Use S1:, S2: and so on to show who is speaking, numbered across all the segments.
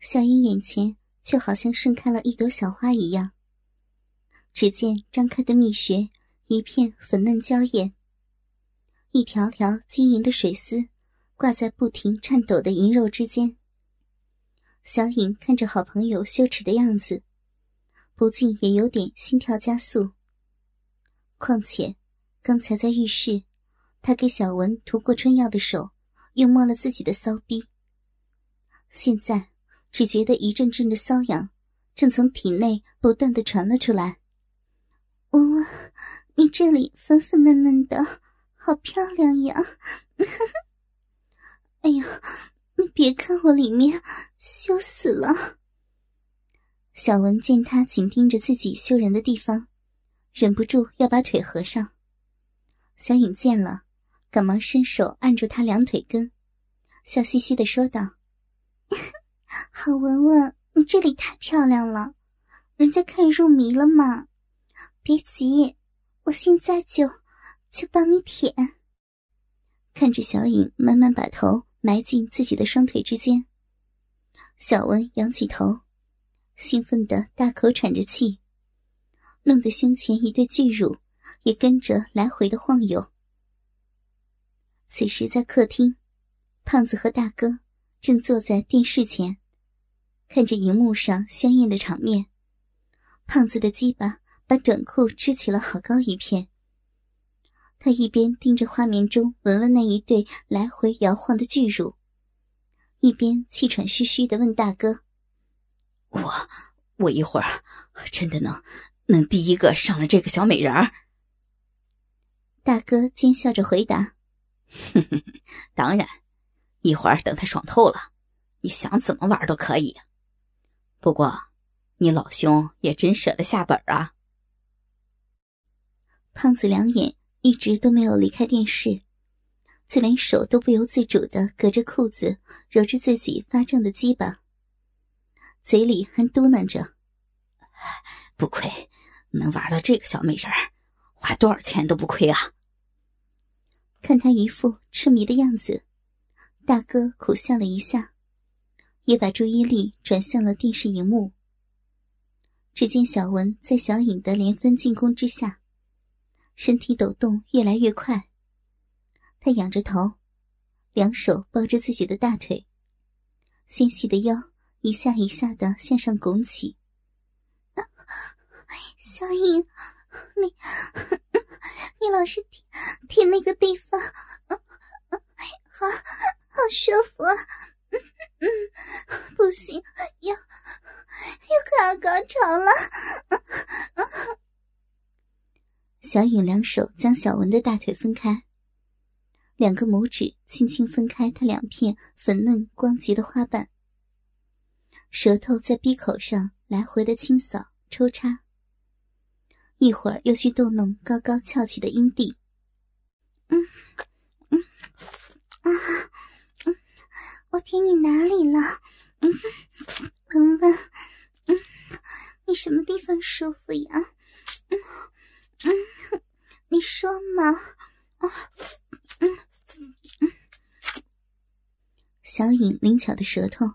S1: 小影眼前就好像盛开了一朵小花一样。只见张开的蜜穴一片粉嫩娇艳，一条条晶莹的水丝挂在不停颤抖的银肉之间。小影看着好朋友羞耻的样子，不禁也有点心跳加速。况且，刚才在浴室，他给小文涂过春药的手又摸了自己的骚逼，现在只觉得一阵阵的瘙痒正从体内不断的传了出来。文文，你这里粉粉嫩嫩的，好漂亮呀！哎呀，你别看我里面羞死了。小文见他紧盯着自己羞人的地方，忍不住要把腿合上。小影见了，赶忙伸手按住他两腿根，笑嘻嘻的说道：“好文文，你这里太漂亮了，人家看入迷了嘛。”别急，我现在就就帮你舔。看着小影慢慢把头埋进自己的双腿之间，小文仰起头，兴奋的大口喘着气，弄得胸前一对巨乳也跟着来回的晃悠。此时在客厅，胖子和大哥正坐在电视前，看着荧幕上香艳的场面。胖子的鸡巴。把短裤支起了好高一片。他一边盯着画面中文文那一对来回摇晃的巨乳，一边气喘吁吁的问大哥：“
S2: 我我一会儿真的能能第一个上了这个小美人儿？”
S1: 大哥奸笑着回答：“
S2: 哼哼，当然，一会儿等他爽透了，你想怎么玩都可以。不过，你老兄也真舍得下本啊。”
S1: 胖子两眼一直都没有离开电视，就连手都不由自主的隔着裤子揉着自己发胀的鸡巴，嘴里还嘟囔着：“
S2: 不亏，能玩到这个小美人儿花多少钱都不亏啊！”
S1: 看他一副痴迷的样子，大哥苦笑了一下，也把注意力转向了电视荧幕。只见小文在小影的连番进攻之下。身体抖动越来越快，他仰着头，两手抱着自己的大腿，纤细的腰一下一下的向上拱起。小影，你你老是舔舔那个地方，好好舒服啊！嗯，不行，要要快要高潮了。小影两手将小文的大腿分开，两个拇指轻轻分开他两片粉嫩光洁的花瓣，舌头在鼻口上来回的清扫抽插，一会儿又去逗弄高高翘起的阴蒂。嗯嗯啊嗯，我舔你哪里了？嗯，文文，嗯，你什么地方舒服呀？嗯。嗯，你说嘛？啊，嗯嗯。小颖灵巧的舌头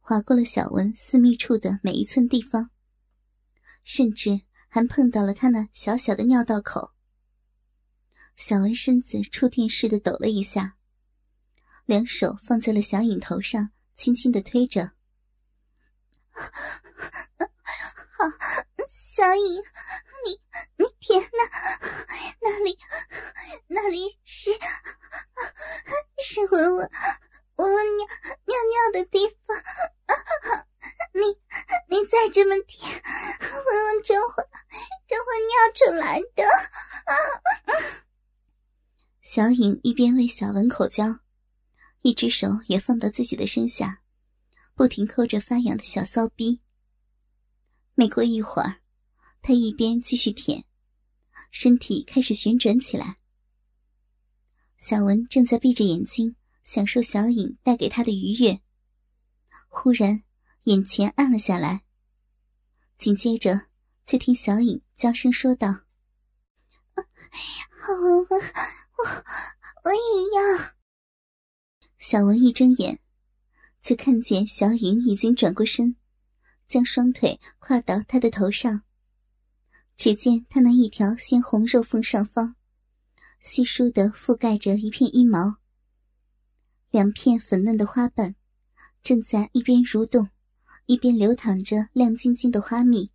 S1: 划过了小文私密处的每一寸地方，甚至还碰到了他那小小的尿道口。小文身子触电似的抖了一下，两手放在了小影头上，轻轻的推着。好，小影，你你舔那，那里那里是是文文文文尿尿尿的地方，你你再这么舔，文文真会真会尿出来的。小影一边为小文口交，一只手也放到自己的身下，不停抠着发痒的小骚逼。没过一会儿，他一边继续舔，身体开始旋转起来。小文正在闭着眼睛享受小影带给他的愉悦，忽然眼前暗了下来。紧接着，就听小影娇声说道：“好文文，我我也要。”小文一睁眼，就看见小颖已经转过身，将双腿跨到他的头上。只见他那一条鲜红肉缝上方，稀疏的覆盖着一片阴毛，两片粉嫩的花瓣正在一边蠕动，一边流淌着亮晶晶的花蜜。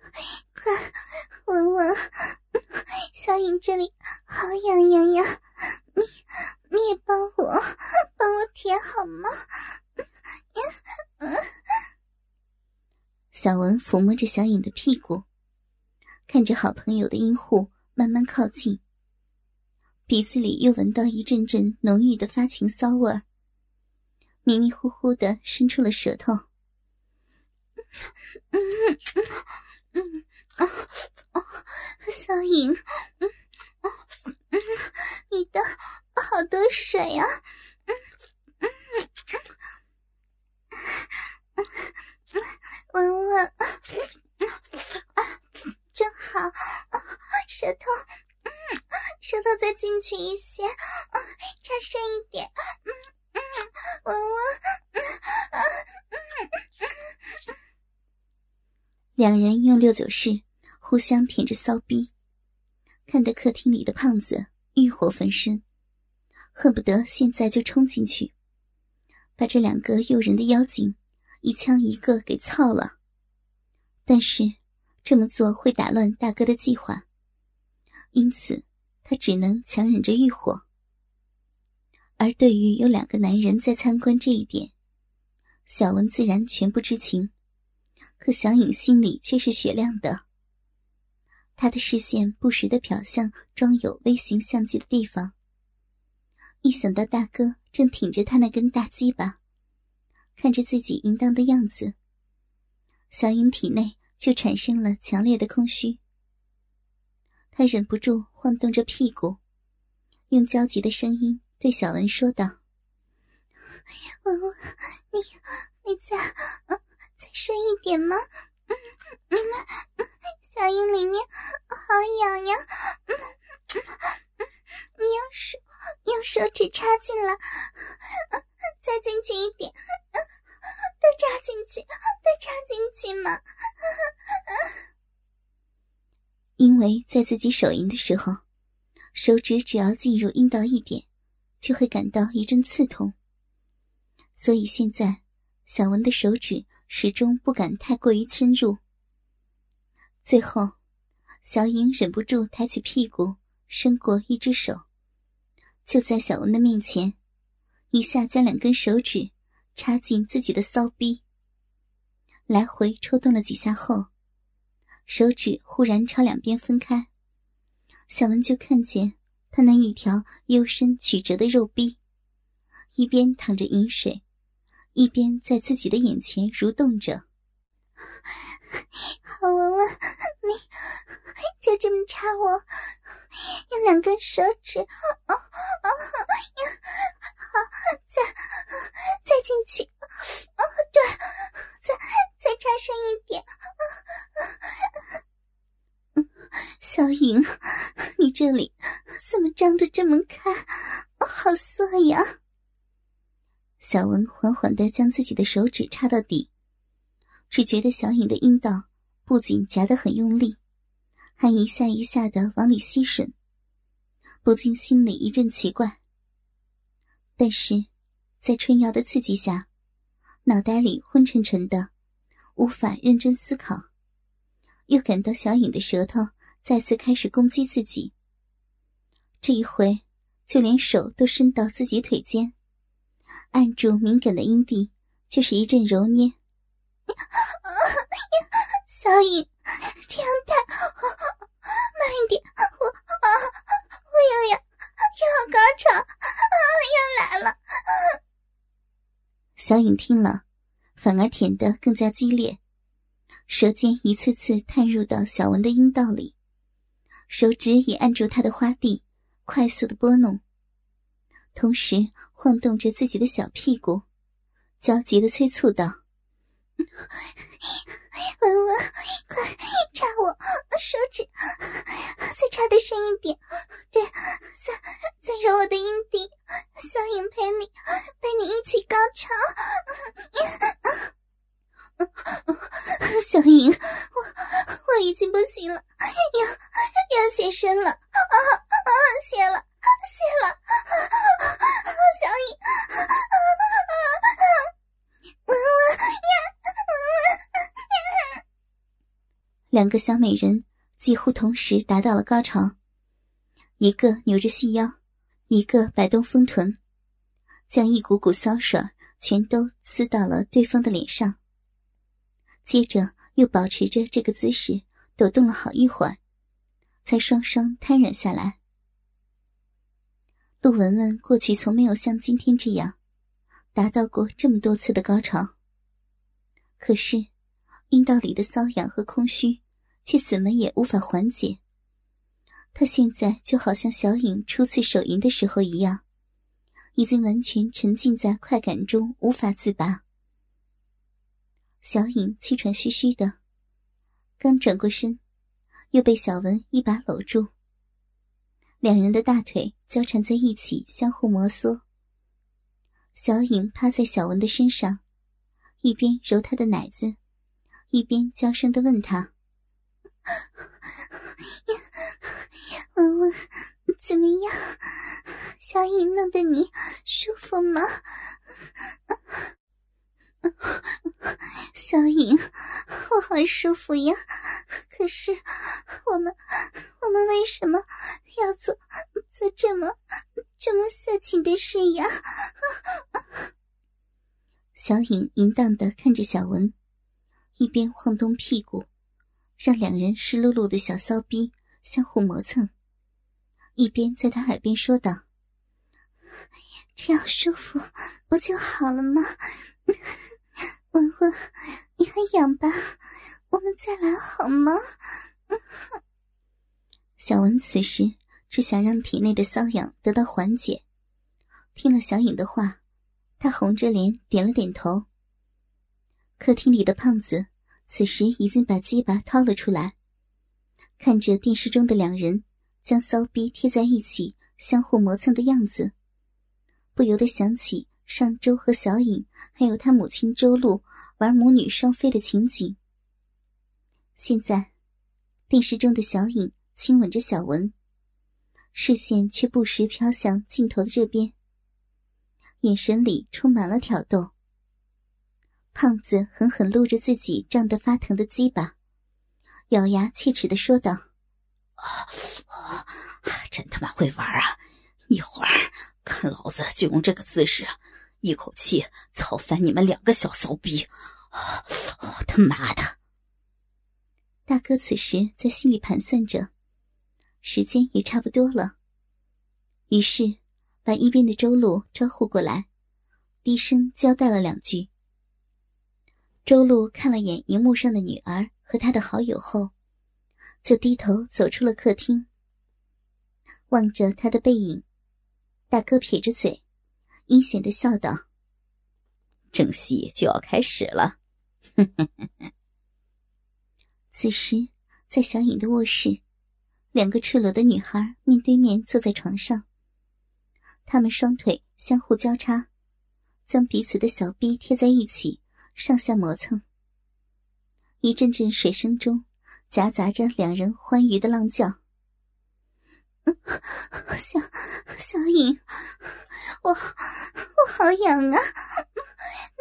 S1: 快，闻闻，小颖这里好痒痒呀！你你也帮我帮我舔好吗？小文抚摸着小颖的屁股，看着好朋友的阴户慢慢靠近，鼻子里又闻到一阵阵浓郁的发情骚味儿，迷迷糊糊的伸出了舌头。嗯嗯嗯啊啊，小颖，嗯啊嗯，你的好多水啊，嗯嗯嗯，闻闻，啊，真好，舌头，嗯，舌头再进去一些，啊，插深一点，嗯嗯，闻闻，啊嗯嗯。两人用六九式互相舔着骚逼，看得客厅里的胖子欲火焚身，恨不得现在就冲进去，把这两个诱人的妖精一枪一个给操了。但是这么做会打乱大哥的计划，因此他只能强忍着欲火。而对于有两个男人在参观这一点，小文自然全不知情。可小颖心里却是雪亮的，她的视线不时的瞟向装有微型相机的地方。一想到大哥正挺着他那根大鸡巴，看着自己淫荡的样子，小颖体内就产生了强烈的空虚。她忍不住晃动着屁股，用焦急的声音对小文说道：“文文，你你在？”再深一点吗？小阴里面好痒痒。嗯嗯嗯，你用手用手指插进来，再进去一点，再插进去，再插进去嘛。因为在自己手淫的时候，手指只要进入阴道一点，就会感到一阵刺痛，所以现在小文的手指。始终不敢太过于深入。最后，小颖忍不住抬起屁股，伸过一只手，就在小文的面前，一下将两根手指插进自己的骚逼，来回抽动了几下后，手指忽然朝两边分开，小文就看见他那一条幽深曲折的肉逼，一边淌着饮水。一边在自己的眼前蠕动着，好闻闻，你就这么插我，用两根手指，哦哦呀，好，再再进去，哦，对，再再插深一点，嗯，小颖，你这里怎么张得这么开？好涩呀！小文缓缓地将自己的手指插到底，只觉得小颖的阴道不仅夹得很用力，还一下一下的往里吸吮，不禁心里一阵奇怪。但是，在春瑶的刺激下，脑袋里昏沉沉的，无法认真思考，又感到小颖的舌头再次开始攻击自己。这一回，就连手都伸到自己腿间。按住敏感的阴蒂，就是一阵揉捏。小颖，这样太……慢一点，我啊，我又要要高潮啊，要来了！小颖听了，反而舔得更加激烈，舌尖一次次探入到小文的阴道里，手指也按住他的花蒂，快速的拨弄。同时晃动着自己的小屁股，焦急的催促道：“
S3: 文文，快插我手指，再插的深一点。对，再再揉我的阴蒂，小影陪你陪你一起高潮。小影，我我已经不行了，要要写生了啊啊！写了谢了，小影，文文呀！
S1: 两个小美人几乎同时达到了高潮，一个扭着细腰，一个摆动丰臀，将一股股骚水全都呲到了对方的脸上。接着又保持着这个姿势抖动了好一会儿，才双双瘫软下来。陆文文过去从没有像今天这样达到过这么多次的高潮，可是阴道里的瘙痒和空虚却怎么也无法缓解。她现在就好像小影初次手淫的时候一样，已经完全沉浸在快感中无法自拔。小影气喘吁吁的，刚转过身，又被小文一把搂住。两人的大腿交缠在一起，相互摩挲。小影趴在小文的身上，一边揉他的奶子，一边娇声的问他：“
S3: 文文，怎么样？小影弄得你舒服吗？”小影，我好舒服呀！可是我们，我们为什么要做做这么这么色情的事呀？
S1: 小影淫荡的看着小文，一边晃动屁股，让两人湿漉漉的小骚逼相互磨蹭，一边在他耳边说道：“
S3: 这样舒服不就好了吗？”文文，你还痒吧？我们再来好吗？
S1: 小文此时只想让体内的瘙痒得到缓解。听了小影的话，他红着脸点了点头。客厅里的胖子此时已经把鸡巴掏了出来，看着电视中的两人将骚逼贴在一起相互磨蹭的样子，不由得想起。上周和小影还有他母亲周露玩母女双飞的情景。现在，电视中的小影亲吻着小文，视线却不时飘向镜头的这边，眼神里充满了挑逗。胖子狠狠撸着自己胀得发疼的鸡巴，咬牙切齿的说道：“
S2: 啊，真他妈会玩啊！一会儿看老子就用这个姿势。”一口气操翻你们两个小骚逼！我他妈的！
S1: 大哥此时在心里盘算着，时间也差不多了，于是把一边的周璐招呼过来，低声交代了两句。周璐看了眼荧幕上的女儿和他的好友后，就低头走出了客厅，望着他的背影，大哥撇着嘴。阴险的笑道：“
S2: 正戏就要开始了。”
S1: 此时，在小影的卧室，两个赤裸的女孩面对面坐在床上，她们双腿相互交叉，将彼此的小臂贴在一起，上下磨蹭。一阵阵水声中，夹杂着两人欢愉的浪叫。
S3: 小小影，我我好痒啊！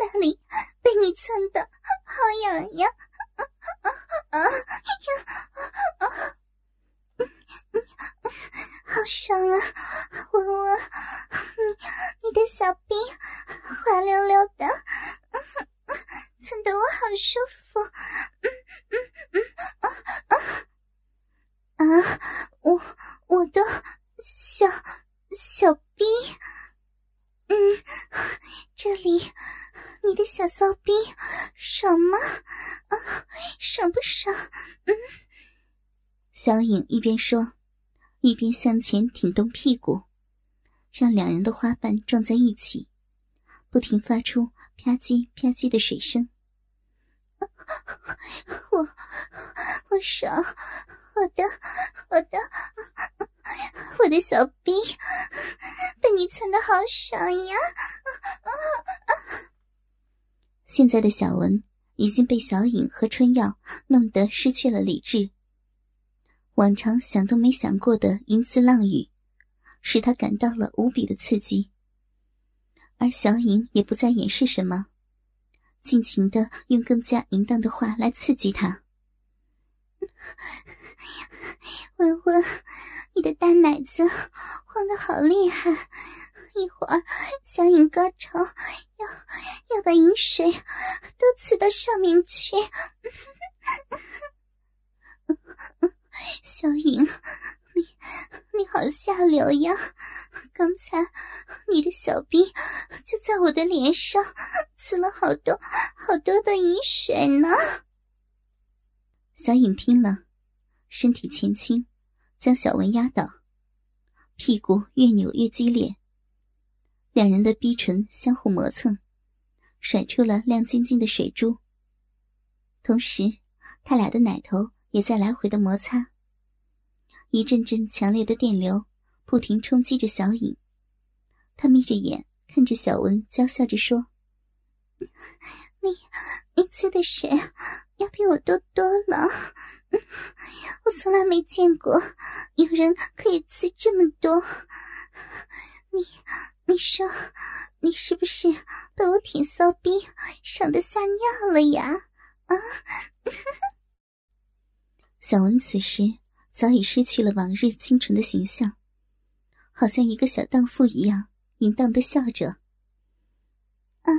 S3: 哪里被你蹭的好痒呀？啊啊啊！好爽啊！文文，你你的小臂滑溜溜的，蹭得我好舒服。嗯嗯嗯啊啊！啊，我我的小小逼，嗯，这里你的小骚逼爽吗？啊，爽不爽？嗯，
S1: 小影一边说，一边向前挺动屁股，让两人的花瓣撞在一起，不停发出啪叽啪叽的水声。我我爽，我的我的我的小逼被你蹭的好爽呀！
S4: 现在的小文已经被小影和春药弄得失去了理智。往常想都没想过的淫词浪语，使他感到了无比的刺激。而小影也不再掩饰什么，尽情的用更加淫荡的话来刺激他。
S1: 文文，你的大奶子晃得好厉害，一会儿小影高潮要要把饮水都刺到上面去。小影，你你好下流呀！刚才你的小兵就在我的脸上呲了好多好多的饮水呢。
S4: 小影听了，身体前倾，将小文压倒，屁股越扭越激烈，两人的逼唇相互磨蹭，甩出了亮晶晶的水珠。同时，他俩的奶头也在来回的摩擦。一阵阵强烈的电流不停冲击着小影，他眯着眼看着小文，娇笑着说：“
S1: 你你刺的谁要比我多多了，我从来没见过有人可以刺这么多。你你说你是不是被我舔骚逼爽的撒尿了呀？”啊！
S4: 小文此时。早已失去了往日清纯的形象，好像一个小荡妇一样淫荡的笑着。
S1: 啊，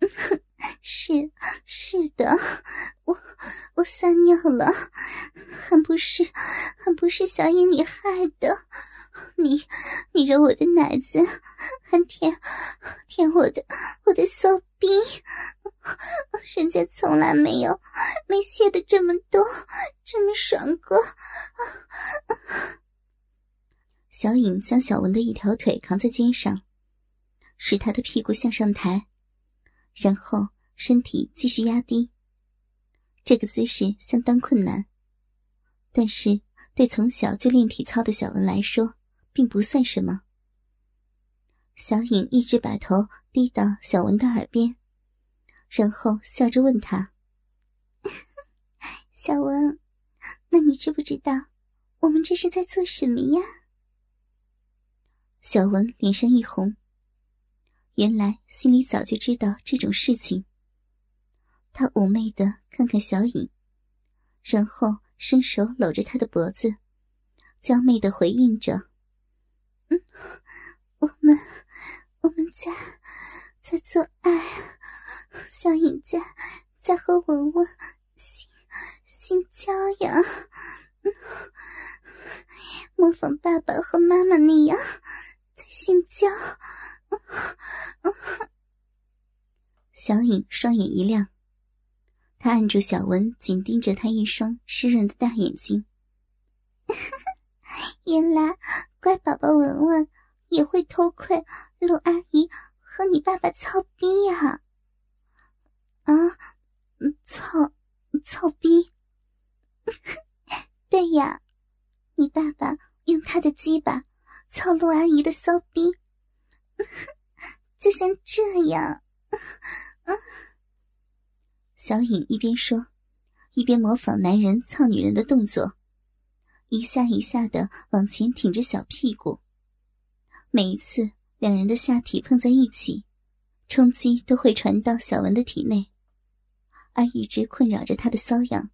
S1: 是是的，我我撒尿了，还不是还不是小影你害的，你你揉我的奶子，还舔舔我的我的骚逼。人家从来没有没泄的这么多，这么爽过。
S4: 小影将小文的一条腿扛在肩上，使他的屁股向上抬，然后身体继续压低。这个姿势相当困难，但是对从小就练体操的小文来说，并不算什么。小影一直把头低到小文的耳边。然后笑着问他：“
S1: 小文，那你知不知道我们这是在做什么呀？”
S4: 小文脸上一红，原来心里早就知道这种事情。他妩媚的看看小影，然后伸手搂着她的脖子，娇媚的回应着：“
S1: 嗯，我们我们在在做爱。”小影在在和文文性性交呀，模仿爸爸和妈妈那样在性交。
S4: 小影双眼一亮，他按住小文，紧盯着他一双湿润的大眼睛。
S1: 原来乖宝宝文文也会偷窥陆阿姨和你爸爸操逼呀！啊，操，操逼！对呀，你爸爸用他的鸡巴操陆阿姨的骚逼，就像这样。
S4: 小影一边说，一边模仿男人操女人的动作，一下一下的往前挺着小屁股。每一次两人的下体碰在一起，冲击都会传到小文的体内。而一直困扰着他的瘙痒，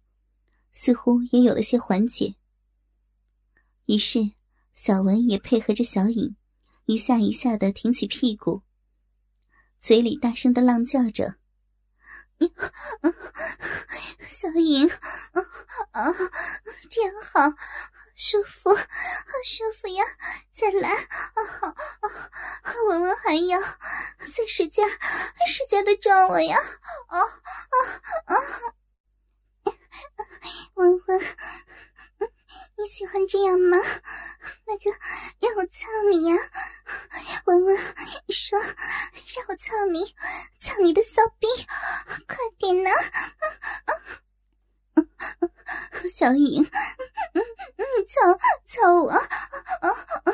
S4: 似乎也有了些缓解。于是，小文也配合着小影，一下一下的挺起屁股，嘴里大声的浪叫着：“
S1: 小影，啊，真好，舒服，好舒服呀！再来，啊啊，文文还要再使劲，使劲的撞我呀！啊啊啊！文文，你喜欢这样吗？那就让我操你呀，文文，说让我操你，操你的骚逼，快点呐！啊啊小颖，嗯嗯，操操我，啊啊，